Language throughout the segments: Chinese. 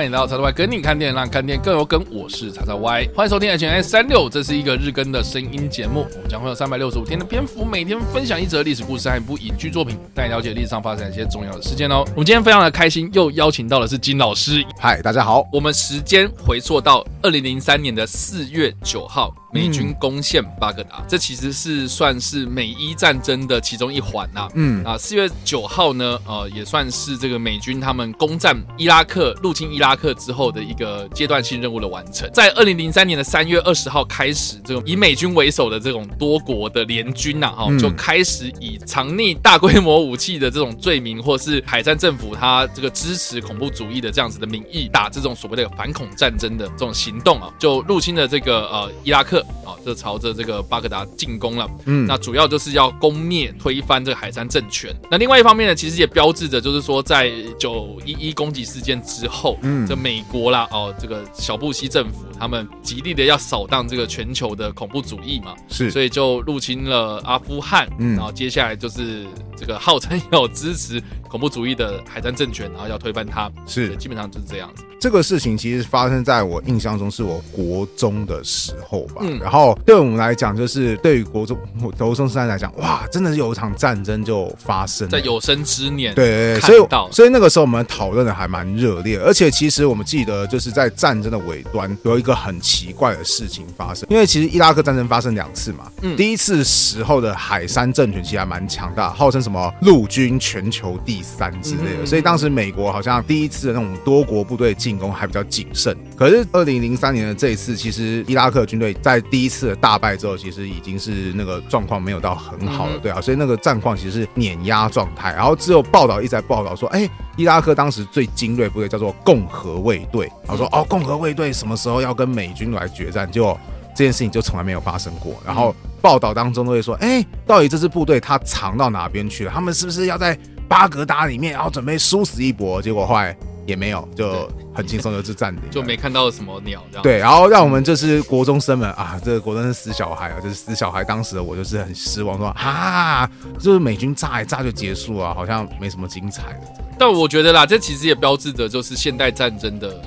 欢迎来到叉叉 Y 跟你看电影，让看电影更有梗。我是叉叉 Y，欢迎收听 HNS 三六，这是一个日更的声音节目。我们将会有三百六十五天的篇幅，每天分享一则历史故事和一部影剧作品，带你了解历史上发生一些重要的事件哦。我们今天非常的开心，又邀请到的是金老师。嗨，大家好。我们时间回溯到二零零三年的四月九号。美军攻陷巴格达，嗯、这其实是算是美伊战争的其中一环呐。嗯啊，四月九号呢，呃，也算是这个美军他们攻占伊拉克、入侵伊拉克之后的一个阶段性任务的完成。在二零零三年的三月二十号开始，这种以美军为首的这种多国的联军呐，哈，就开始以藏匿大规模武器的这种罪名，或是海战政府他这个支持恐怖主义的这样子的名义，打这种所谓的反恐战争的这种行动啊，就入侵了这个呃伊拉克。啊，就朝着这个巴格达进攻了。嗯，那主要就是要攻灭、推翻这个海山政权。那另外一方面呢，其实也标志着，就是说，在九一一攻击事件之后，嗯，这美国啦，哦，这个小布希政府他们极力的要扫荡这个全球的恐怖主义嘛，是，所以就入侵了阿富汗。嗯，然后接下来就是这个号称有支持恐怖主义的海战政权，然后要推翻它，是，基本上就是这样子。这个事情其实发生在我印象中是我国中的时候吧，嗯，然后对我们来讲，就是对于国中国中生来讲，哇，真的是有一场战争就发生在有生之年，对对对，所以所以那个时候我们讨论的还蛮热烈，而且其实我们记得就是在战争的尾端有一个很奇怪的事情发生，因为其实伊拉克战争发生两次嘛，嗯，第一次时候的海山政权其实还蛮强大，号称什么陆军全球第三之类的，所以当时美国好像第一次的那种多国部队进攻还比较谨慎，可是二零零三年的这一次，其实伊拉克军队在第一次的大败之后，其实已经是那个状况没有到很好了，对啊，所以那个战况其实是碾压状态。然后只有报道一直在报道说，哎，伊拉克当时最精锐部队叫做共和卫队，然后说哦，共和卫队什么时候要跟美军来决战？就这件事情就从来没有发生过。然后报道当中都会说，哎，到底这支部队他藏到哪边去了？他们是不是要在巴格达里面，然后准备殊死一搏？结果后来。也没有，就很轻松的就占领，就没看到什么鸟这样。对，然后让我们就是国中生们啊，这个国中生死小孩啊，就是死小孩。当时的我就是很失望，说啊，就是美军炸一炸就结束了，好像没什么精彩的。但我觉得啦，这其实也标志着就是现代战争的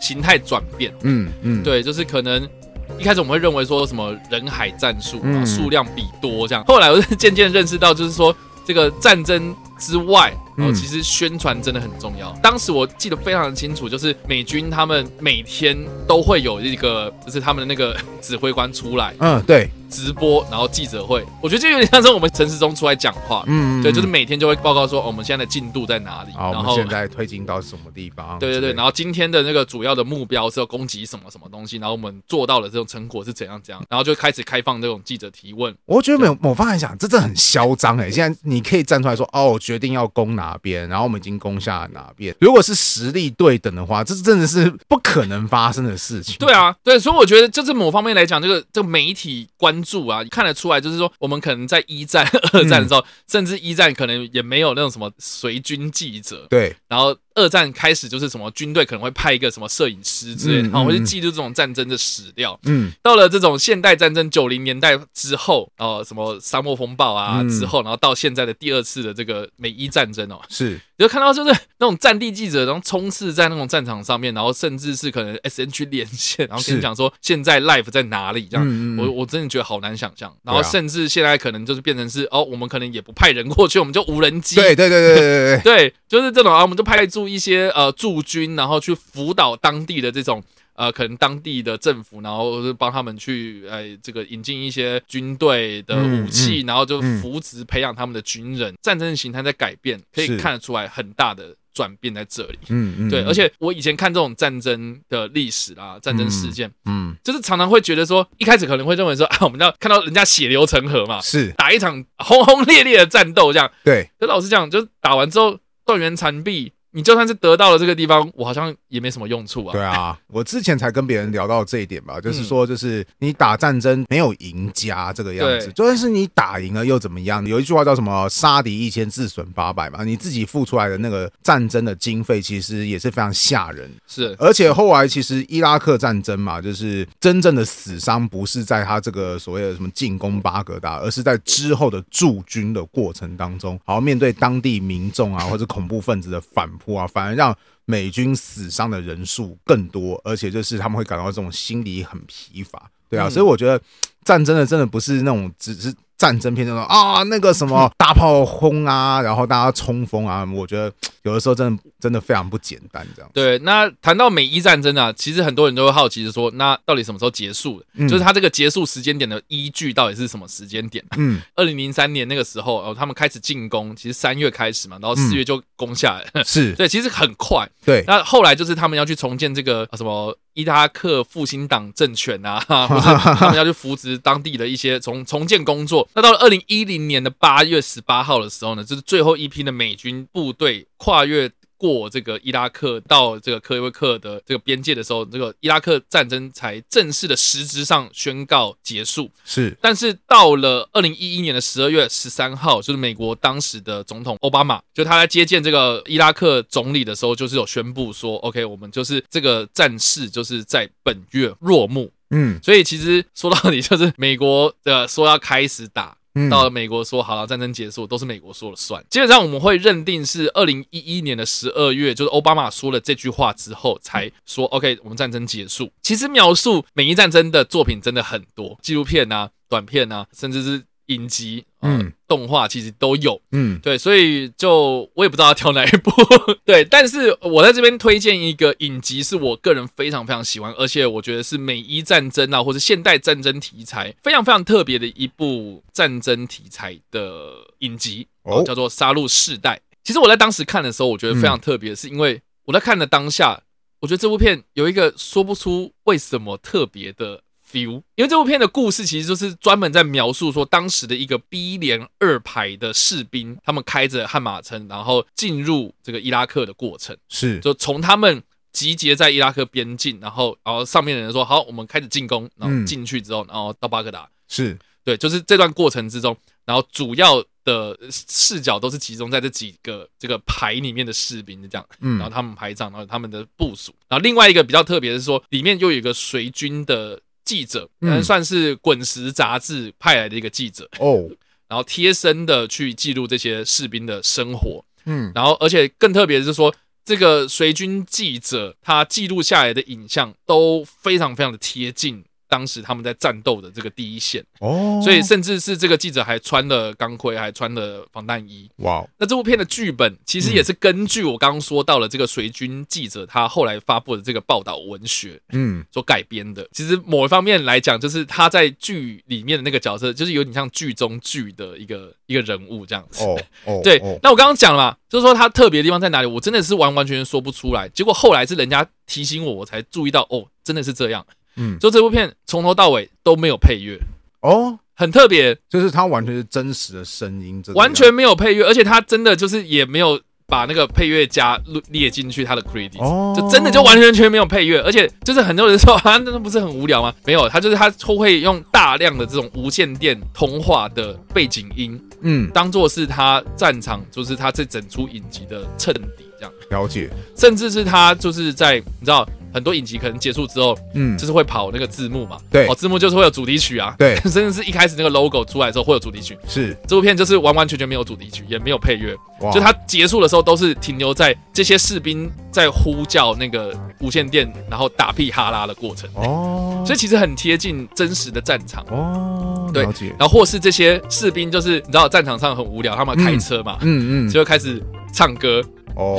形态转变。嗯嗯，对，就是可能一开始我们会认为说什么人海战术，数量比多这样。后来我是渐渐认识到，就是说这个战争之外。哦，其实宣传真的很重要。当时我记得非常的清楚，就是美军他们每天都会有一个，就是他们的那个 指挥官出来，嗯，对，直播，然后记者会。我觉得这有点像是我们城市中出来讲话，嗯，对，就是每天就会报告说，哦，我们现在的进度在哪里，然后现在推进到什么地方，对对对，然后今天的那个主要的目标是要攻击什么什么东西，然后我们做到了这种成果是怎样怎样，然后就开始开放这种记者提问。我觉得某某方面来讲，这真的很嚣张哎！现在你可以站出来说，哦，我决定要攻哪。哪边？然后我们已经攻下了哪边？如果是实力对等的话，这真的是不可能发生的事情。对啊，对，所以我觉得就是某方面来讲，这个这个媒体关注啊，看得出来，就是说我们可能在一战、二战的时候，嗯、甚至一战可能也没有那种什么随军记者。对，然后。二战开始就是什么军队可能会派一个什么摄影师之类的，然后会去记录这种战争的史料。嗯，到了这种现代战争九零年代之后，哦，什么沙漠风暴啊之后，然后到现在的第二次的这个美伊战争哦，是，就看到就是 那种战地记者，然后冲刺在那种战场上面，然后甚至是可能 SN 去连线，然后跟你讲说现在 life 在哪里这样，我我真的觉得好难想象。然后甚至现在可能就是变成是哦，我们可能也不派人过去，我们就无人机。对对对对对对 对，就是这种啊，我们就派驻一些呃驻军，然后去辅导当地的这种呃，可能当地的政府，然后帮他们去呃这个引进一些军队的武器，嗯嗯、然后就扶植培养他们的军人。战争形态在改变，可以看得出来很大的转变在这里。嗯嗯，对。而且我以前看这种战争的历史啦，战争事件，嗯，嗯就是常常会觉得说，一开始可能会认为说啊，我们要看到人家血流成河嘛，是打一场轰轰烈烈的战斗这样。对。可老实讲，就是打完之后。断垣残壁。你就算是得到了这个地方，我好像也没什么用处啊。对啊，我之前才跟别人聊到这一点吧，就是说，就是你打战争没有赢家这个样子，就算是你打赢了又怎么样？有一句话叫什么“杀敌一千，自损八百”嘛，你自己付出来的那个战争的经费，其实也是非常吓人。是，而且后来其实伊拉克战争嘛，就是真正的死伤不是在他这个所谓的什么进攻巴格达，而是在之后的驻军的过程当中，好面对当地民众啊或者恐怖分子的反。迫啊，反而让美军死伤的人数更多，而且就是他们会感到这种心理很疲乏，对啊，嗯、所以我觉得战争的真的不是那种只是。战争片那种啊，那个什么大炮轰啊，然后大家冲锋啊，我觉得有的时候真的真的非常不简单，这样。对，那谈到美伊战争啊，其实很多人都会好奇是说，那到底什么时候结束？嗯、就是它这个结束时间点的依据到底是什么时间点？嗯，二零零三年那个时候，哦，他们开始进攻，其实三月开始嘛，然后四月就攻下来，嗯、是 对，其实很快。对，那后来就是他们要去重建这个什么。伊拉克复兴党政权啊，或者他们要去扶植当地的一些重重建工作。那到了二零一零年的八月十八号的时候呢，就是最后一批的美军部队跨越。过这个伊拉克到这个科威克的这个边界的时候，这个伊拉克战争才正式的实质上宣告结束。是，但是到了二零一一年的十二月十三号，就是美国当时的总统奥巴马，就他在接见这个伊拉克总理的时候，就是有宣布说，OK，我们就是这个战事就是在本月落幕。嗯，所以其实说到底就是美国的说要开始打。到了美国说好了，战争结束都是美国说了算。基本上我们会认定是二零一一年的十二月，就是奥巴马说了这句话之后，才说 OK，我们战争结束。其实描述美伊战争的作品真的很多，纪录片啊、短片啊，甚至是。影集，嗯，动画其实都有，嗯，对，所以就我也不知道要挑哪一部，对，但是我在这边推荐一个影集，是我个人非常非常喜欢，而且我觉得是美伊战争啊，或者现代战争题材非常非常特别的一部战争题材的影集，哦，叫做《杀戮世代》。其实我在当时看的时候，我觉得非常特别，是因为我在看的当下，我觉得这部片有一个说不出为什么特别的。feel，因为这部片的故事其实就是专门在描述说当时的一个 B 连二排的士兵，他们开着悍马车，然后进入这个伊拉克的过程。是，就从他们集结在伊拉克边境，然后，然后上面的人说好，我们开始进攻，然后进去之后，然后到巴格达。是，对，就是这段过程之中，然后主要的视角都是集中在这几个这个排里面的士兵这样，嗯，然后他们排长，然后他们的部署，然后另外一个比较特别的是说，里面又有一个随军的。记者，嗯，算是《滚石》杂志派来的一个记者。哦，然后贴身的去记录这些士兵的生活，嗯，然后而且更特别的是说，这个随军记者他记录下来的影像都非常非常的贴近。当时他们在战斗的这个第一线哦，所以甚至是这个记者还穿了钢盔，还穿了防弹衣。哇！那这部片的剧本其实也是根据我刚刚说到了这个随军记者他后来发布的这个报道文学，嗯，所改编的。其实某一方面来讲，就是他在剧里面的那个角色，就是有点像剧中剧的一个一个人物这样子。哦哦，对。那我刚刚讲了嘛，就是说他特别的地方在哪里？我真的是完完全全说不出来。结果后来是人家提醒我，我才注意到，哦，真的是这样。嗯，就这部片从头到尾都没有配乐。哦，很特别，就是它完全是真实的声音，完全没有配乐，而且它真的就是也没有把那个配乐加列进去它的 credit，哦，就真的就完全全没有配乐，而且就是很多人说啊，那不是很无聊吗？没有，他就是他会用大量的这种无线电通话的背景音，嗯，当做是他战场，就是他这整出影集的衬底，这样。了解，甚至是他就是在你知道。很多影集可能结束之后，嗯，就是会跑那个字幕嘛，对，哦，字幕就是会有主题曲啊，对，甚至是一开始那个 logo 出来之后会有主题曲，是。这部片就是完完全全没有主题曲，也没有配乐，就它结束的时候都是停留在这些士兵在呼叫那个无线电，然后打屁哈拉的过程，哦，所以其实很贴近真实的战场，哦，对，然后或是这些士兵就是你知道战场上很无聊，他们开车嘛，嗯嗯，就会开始唱歌。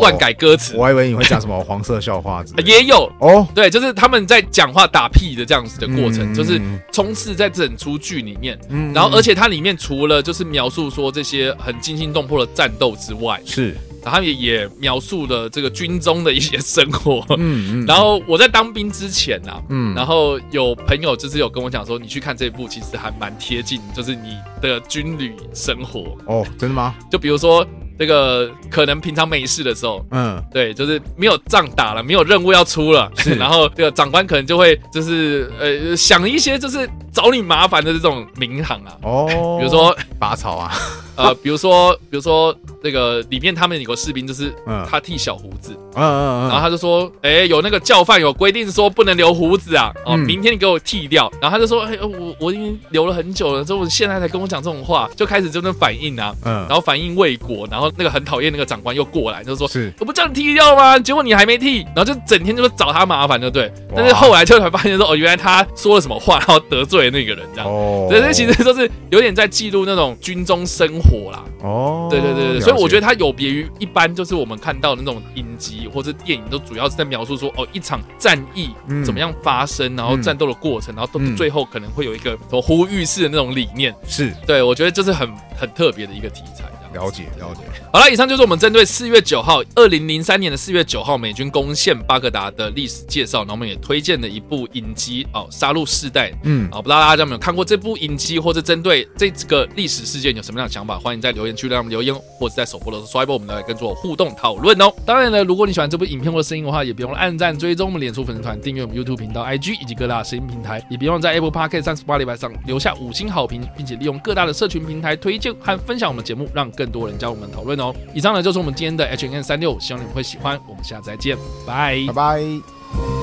乱改歌词，我还以为你会讲什么黄色笑话子，也有哦。对，就是他们在讲话打屁的这样子的过程，就是充斥在整出剧里面。嗯，然后而且它里面除了就是描述说这些很惊心动魄的战斗之外，是，然后也也描述了这个军中的一些生活。嗯嗯。然后我在当兵之前啊，嗯，然后有朋友就是有跟我讲说，你去看这部其实还蛮贴近，就是你的军旅生活。哦，真的吗？就比如说。这个可能平常没事的时候，嗯，对，就是没有仗打了，没有任务要出了，是，然后这个长官可能就会就是呃想一些就是找你麻烦的这种名行啊。哦，比如说拔草啊，呃，比如说，比如说那个里面他们有个士兵，就是他剃小胡子，嗯嗯嗯，然后他就说，哎，有那个教范有规定说不能留胡子啊，哦，明天你给我剃掉。然后他就说，哎，我我已经留了很久了，之后现在才跟我讲这种话，就开始就那反应啊，嗯，然后反应未果，然后那个很讨厌那个长官又过来，就说，是，我不叫你剃掉吗？结果你还没剃，然后就整天就是找他麻烦，就对。但是后来就才发现说，哦，原来他说了什么话，然后得罪了那个人，这样。哦，所以这其实就是有点在记录那种军中生活啦。哦，对对对对，所以我觉得它有别于一般，就是我们看到的那种影集或者电影，都主要是在描述说，哦，一场战役怎么样发生，然后战斗的过程，然后都最后可能会有一个什么呼吁式的那种理念。是，对，我觉得这是很很特别的一个题材。了解了解，好了，以上就是我们针对四月九号，二零零三年的四月九号美军攻陷巴格达的历史介绍。然后我们也推荐了一部影集哦，《杀戮世代》。嗯，啊，不知道大家有没有看过这部影集，或者针对这个历史事件有什么样的想法？欢迎在留言区让我们留言，或者在首播的时候刷一波，我们来跟做互动讨论哦。当然了，如果你喜欢这部影片或者声音的话，也别忘了按赞、追踪我们脸书粉丝团、订阅我们 YouTube 频道、IG 以及各大声音平台，也别忘在 Apple Podcast 三十八礼拜上留下五星好评，并且利用各大的社群平台推荐和分享我们节目，让更多人加入我们讨论哦。以上呢就是我们今天的 H N 三六，希望你们会喜欢。我们下次再见，拜拜拜。